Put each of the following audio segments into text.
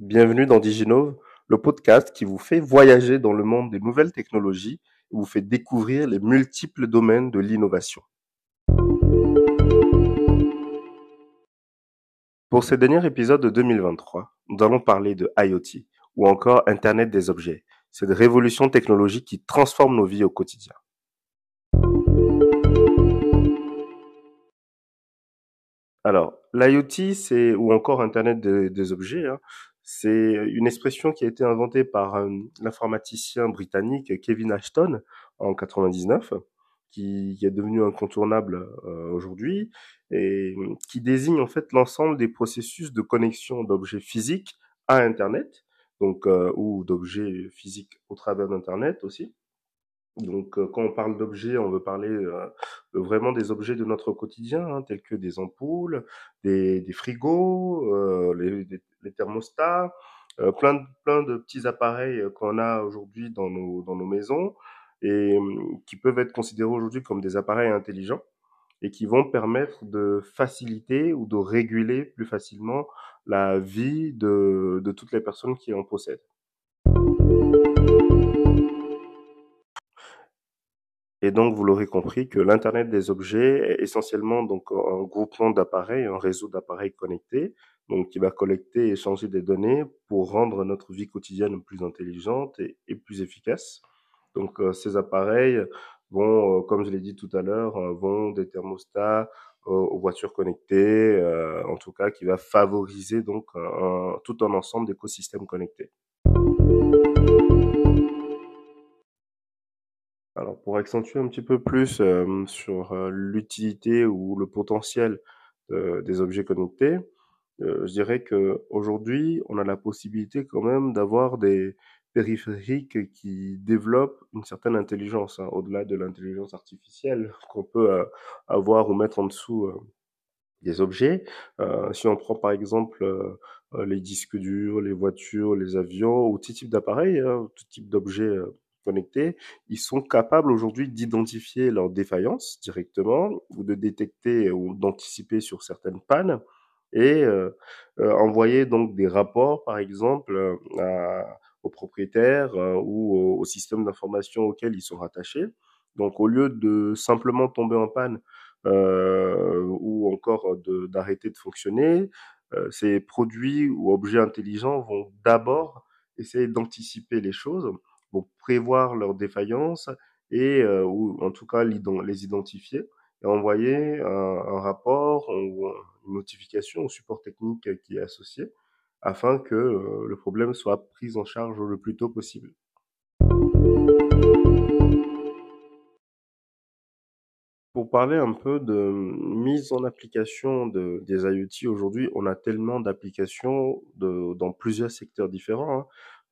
Bienvenue dans Diginove, le podcast qui vous fait voyager dans le monde des nouvelles technologies et vous fait découvrir les multiples domaines de l'innovation. Pour ce dernier épisode de 2023, nous allons parler de IoT ou encore Internet des objets, cette révolution technologique qui transforme nos vies au quotidien. Alors, l'IoT, c'est ou encore Internet des, objets, hein, c'est une expression qui a été inventée par euh, l'informaticien britannique Kevin Ashton en 99, qui, est devenu incontournable euh, aujourd'hui et qui désigne en fait l'ensemble des processus de connexion d'objets physiques à Internet, donc euh, ou d'objets physiques au travers d'Internet aussi. Donc, euh, quand on parle d'objets, on veut parler euh, vraiment des objets de notre quotidien, hein, tels que des ampoules, des, des frigos, euh, les, les, thermostats, euh, plein, de, plein de petits appareils qu'on a aujourd'hui dans nos, dans nos maisons et hum, qui peuvent être considérés aujourd'hui comme des appareils intelligents et qui vont permettre de faciliter ou de réguler plus facilement la vie de, de toutes les personnes qui en possèdent. Et donc, vous l'aurez compris que l'Internet des objets est essentiellement donc un groupement d'appareils, un réseau d'appareils connectés, donc qui va collecter et échanger des données pour rendre notre vie quotidienne plus intelligente et, plus efficace. Donc, euh, ces appareils vont, euh, comme je l'ai dit tout à l'heure, euh, vont des thermostats aux voitures connectées, en tout cas, qui va favoriser donc tout un ensemble d'écosystèmes connectés. Alors pour accentuer un petit peu plus euh, sur euh, l'utilité ou le potentiel des objets connectés, euh, je dirais que aujourd'hui on a la possibilité quand même d'avoir des périphériques qui développent une certaine intelligence, hein, au-delà de l'intelligence artificielle qu'on peut avoir ou mettre en dessous des objets. si on prend par exemple les disques durs, les voitures, les avions ou tout type d'appareils, hein, tout type d'objets connectés, ils sont capables aujourd'hui d'identifier leurs défaillances directement ou de détecter ou d'anticiper sur certaines pannes et euh, euh, envoyer donc des rapports, par exemple, euh, aux propriétaires ou au, système d'information auquel ils sont rattachés. Donc, au lieu de simplement tomber en panne ou encore d'arrêter de, fonctionner, ces produits ou objets intelligents vont d'abord essayer d'anticiper les choses pour prévoir leurs défaillances et euh, ou en tout cas les identifier et envoyer un, rapport ou une notification au support technique qui est associé afin que euh, le problème soit pris en charge le plus tôt possible. Pour parler un peu de mise en application de, des IoT aujourd'hui, on a tellement d'applications dans plusieurs secteurs différents. Hein.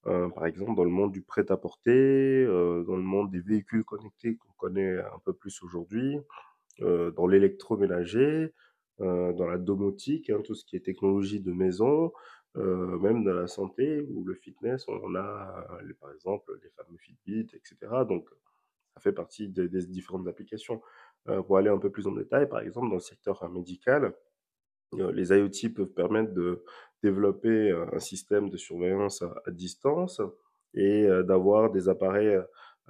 Euh, par exemple dans le monde du prêt-à-porter, euh, dans le monde des véhicules connectés qu'on connaît un peu plus aujourd'hui, euh, dans l'électroménager, dans la domotique, hein, tout ce qui est technologie de maison, même dans la santé ou le fitness, on a par exemple les fameux Fitbit, etc. Donc ça fait partie des, des différentes applications. pour aller un peu plus en détail, par exemple dans le secteur médical, les IoT peuvent permettre de développer euh, un système de surveillance à, distance et euh, d'avoir des appareils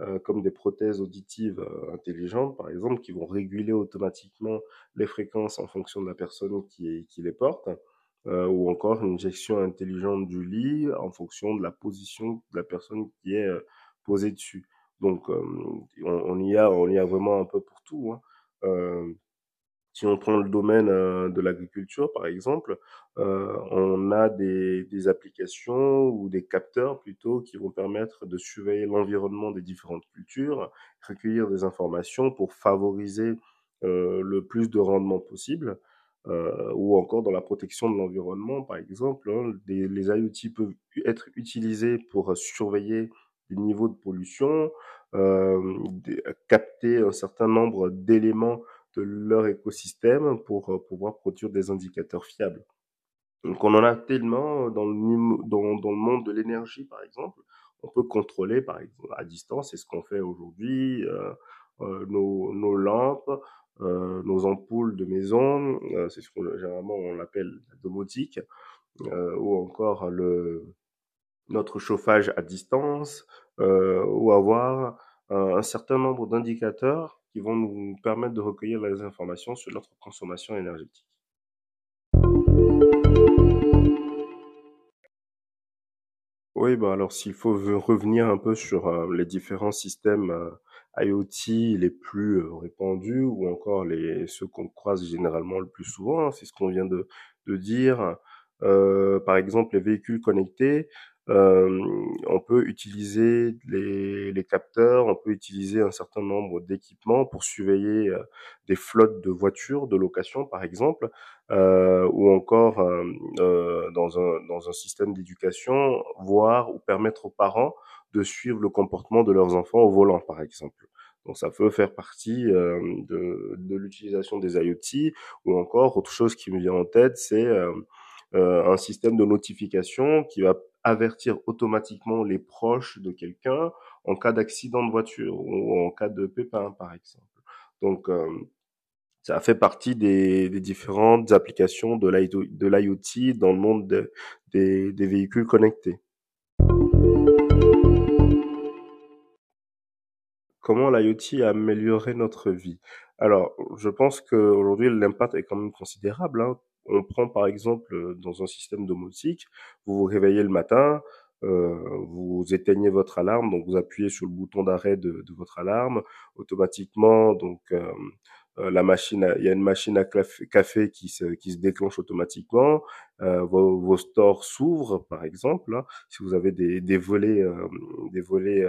euh, comme des prothèses auditives intelligentes, par exemple, qui vont réguler automatiquement les fréquences en fonction de la personne qui, les porte, ou encore une gestion intelligente du lit en fonction de la position de la personne qui est posée dessus. Donc, on, y a, on y a vraiment un peu pour tout. Hein. Si on prend le domaine euh, de l'agriculture, par exemple, euh, on a des, applications ou des capteurs plutôt qui vont permettre de surveiller l'environnement des différentes cultures, recueillir des informations pour favoriser euh, le plus de rendement possible. Ou encore dans la protection de l'environnement, par exemple, hein, les IoT peuvent être utilisés pour surveiller les niveaux de pollution, capter un certain nombre d'éléments de leur écosystème pour euh, pouvoir produire des indicateurs fiables. Donc on en a tellement dans le, dans, le monde de l'énergie, par exemple. On peut contrôler par exemple, à distance, c'est ce qu'on fait aujourd'hui, euh, euh, nos, nos, lampes, euh, nos ampoules de maison, euh, c'est ce qu'on généralement on l'appelle la domotique. ou encore le notre chauffage à distance, ou avoir un certain nombre d'indicateurs qui vont nous permettre de recueillir les informations sur notre consommation énergétique. Oui, bah alors s'il faut revenir un peu sur euh, les différents systèmes euh, IoT les plus euh, répandus ou encore les ceux qu'on croise généralement le plus souvent, hein, c'est ce qu'on vient de dire. par exemple, les véhicules connectés, euh, on peut utiliser les, les, capteurs, on peut utiliser un certain nombre d'équipements pour surveiller euh, des flottes de voitures de location, par exemple, euh, ou encore euh, euh, dans, un, dans un système d'éducation, voir ou permettre aux parents de suivre le comportement de leurs enfants au volant, par exemple. Donc ça peut faire partie euh, de, de l'utilisation des IoT, ou encore autre chose qui me vient en tête, c'est un système de notification qui va avertir automatiquement les proches de quelqu'un en cas d'accident de voiture ou en cas de pépin, par exemple. Donc, euh, ça fait partie des, différentes applications de l'IoT dans le monde de, des, des véhicules connectés. Comment l'IoT a amélioré notre vie? Alors, je pense qu'aujourd'hui, l'impact est quand même considérable. Hein. On prend par exemple euh, dans un système domotique, vous vous réveillez le matin, euh, vous éteignez votre alarme, donc vous appuyez sur le bouton d'arrêt de, votre alarme, automatiquement, donc euh, la machine, il y a une machine à café qui se, qui se déclenche automatiquement, vos, vos, stores s'ouvrent par exemple, hein, si vous avez des, des volets, des volets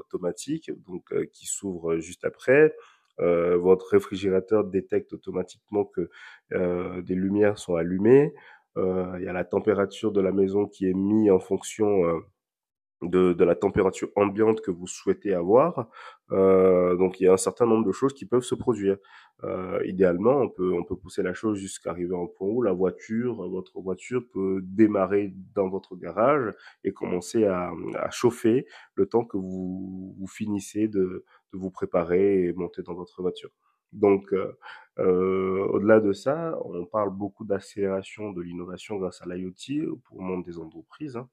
automatiques, donc qui s'ouvrent juste après. Euh, votre réfrigérateur détecte automatiquement que euh, des lumières sont allumées. Euh, il y a la température de la maison qui est mise en fonction de, de, la température ambiante que vous souhaitez avoir. Euh, donc il y a un certain nombre de choses qui peuvent se produire. Euh, idéalement, on peut, on peut pousser la chose jusqu'à arriver au point où la voiture, votre voiture peut démarrer dans votre garage et commencer à, à chauffer le temps que vous, vous finissez de, vous préparer et monter dans votre voiture. Donc, euh, euh au-delà de ça, on parle beaucoup d'accélération de l'innovation grâce à l'IoT pour le monde des entreprises. Hein.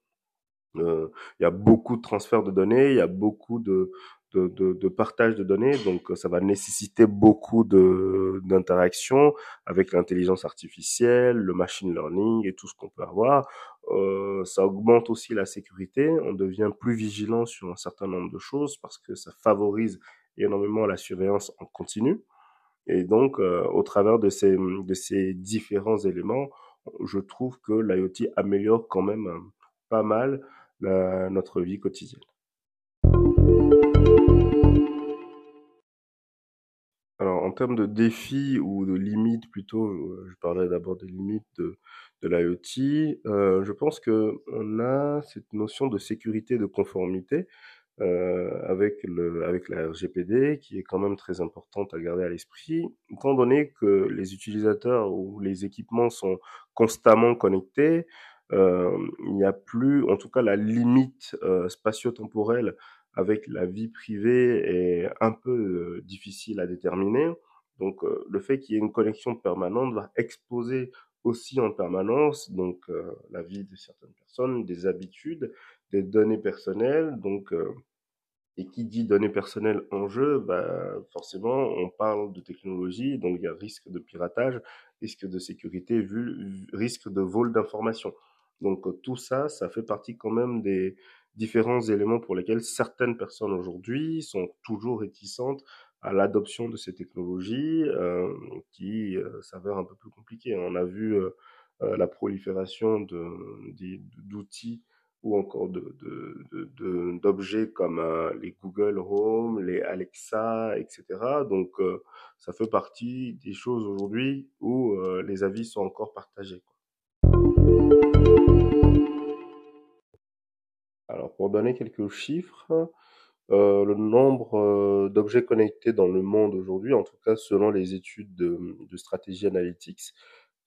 Euh, il y a beaucoup de transferts de données, il y a beaucoup de, de, partage de données, donc ça va nécessiter beaucoup d'interactions avec l'intelligence artificielle, le machine learning et tout ce qu'on peut avoir. Euh, ça augmente aussi la sécurité, on devient plus vigilant sur un certain nombre de choses parce que ça favorise énormément la surveillance en continu. Et donc, euh, au travers de ces, de ces différents éléments, je trouve que l'IoT améliore quand même pas mal notre vie quotidienne. En termes de défis ou de limites plutôt, euh, je parlais d'abord des limites de, de l'IoT. Euh, je pense que on a cette notion de sécurité de conformité euh, avec le avec la RGPD qui est quand même très importante à garder à l'esprit, étant donné que les utilisateurs ou les équipements sont constamment connectés il n'y a plus, en tout cas, la limite spatio-temporelle avec la vie privée est un peu euh, difficile à déterminer. Donc, le fait qu'il y ait une connexion permanente va exposer aussi en permanence donc la vie de certaines personnes, des habitudes, des données personnelles. Donc, et qui dit données personnelles en jeu, bah, forcément, on parle de technologie, donc il y a risque de piratage, risque de sécurité, vu, risque de vol d'informations. Donc euh, tout ça, ça fait partie quand même des différents éléments pour lesquels certaines personnes aujourd'hui sont toujours réticentes à l'adoption de ces technologies euh, qui euh, s'avèrent un peu plus compliquées. On a vu euh, euh la prolifération d'outils ou encore d'objets de, de, comme les Google Home, les Alexa, etc. Donc ça fait partie des choses aujourd'hui où les avis sont encore partagés. Alors, pour donner quelques chiffres, euh, le nombre euh, d'objets connectés dans le monde aujourd'hui, en tout cas selon les études de, de Strategy Analytics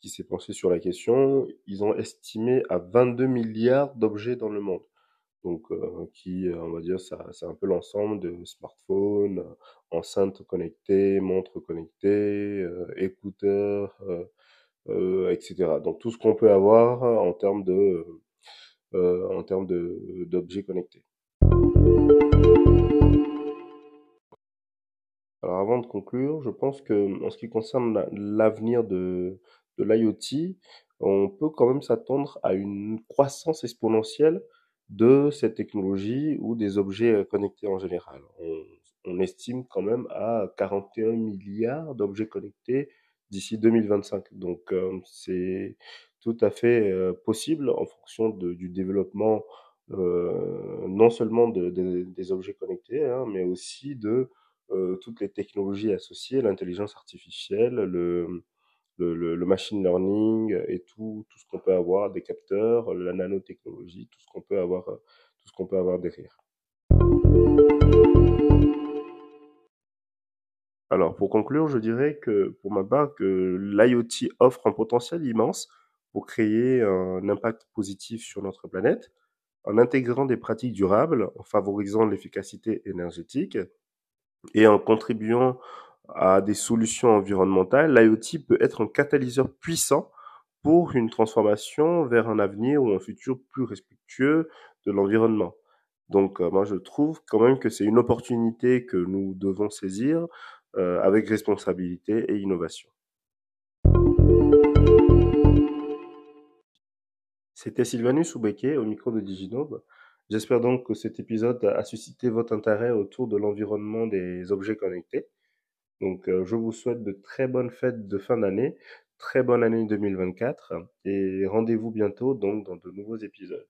qui s'est pensé sur la question, ils ont estimé à 22 milliards d'objets dans le monde. Donc, euh, qui, on va dire, ça, c'est un peu l'ensemble de smartphones, enceintes connectées, montres connectées, écouteurs, etc. Donc tout ce qu'on peut avoir en termes de en termes d'objets connectés. Alors avant de conclure, je pense que en ce qui concerne l'avenir de, de l'IoT, on peut quand même s'attendre à une croissance exponentielle de cette technologie ou des objets euh, connectés en général. On, estime quand même à 41 milliards d'objets connectés d'ici 2025. Donc euh, c'est tout à fait possible en fonction du développement non seulement des objets connectés, hein, mais aussi de toutes les technologies associées, l'intelligence artificielle, le, le, le, machine learning et tout, tout ce qu'on peut avoir, des capteurs, la nanotechnologie, tout ce qu'on peut avoir, tout ce qu'on peut avoir derrière. Alors, pour conclure, je dirais que, pour ma part, que l'IoT offre un potentiel immense pour créer un impact positif sur notre planète, en intégrant des pratiques durables, en favorisant l'efficacité énergétique, et en contribuant à des solutions environnementales, l'IoT peut être un catalyseur puissant pour une transformation vers un avenir ou un futur plus respectueux de l'environnement. Donc euh, moi je trouve quand même que c'est une opportunité que nous devons saisir euh, avec responsabilité et innovation. C'était Sylvanus Oubeke au micro de Diginobe. J'espère donc que cet épisode a suscité votre intérêt autour de l'environnement des objets connectés. Donc, euh, je vous souhaite de très bonnes fêtes de fin d'année, très bonne année 2024 et rendez-vous bientôt donc dans de nouveaux épisodes.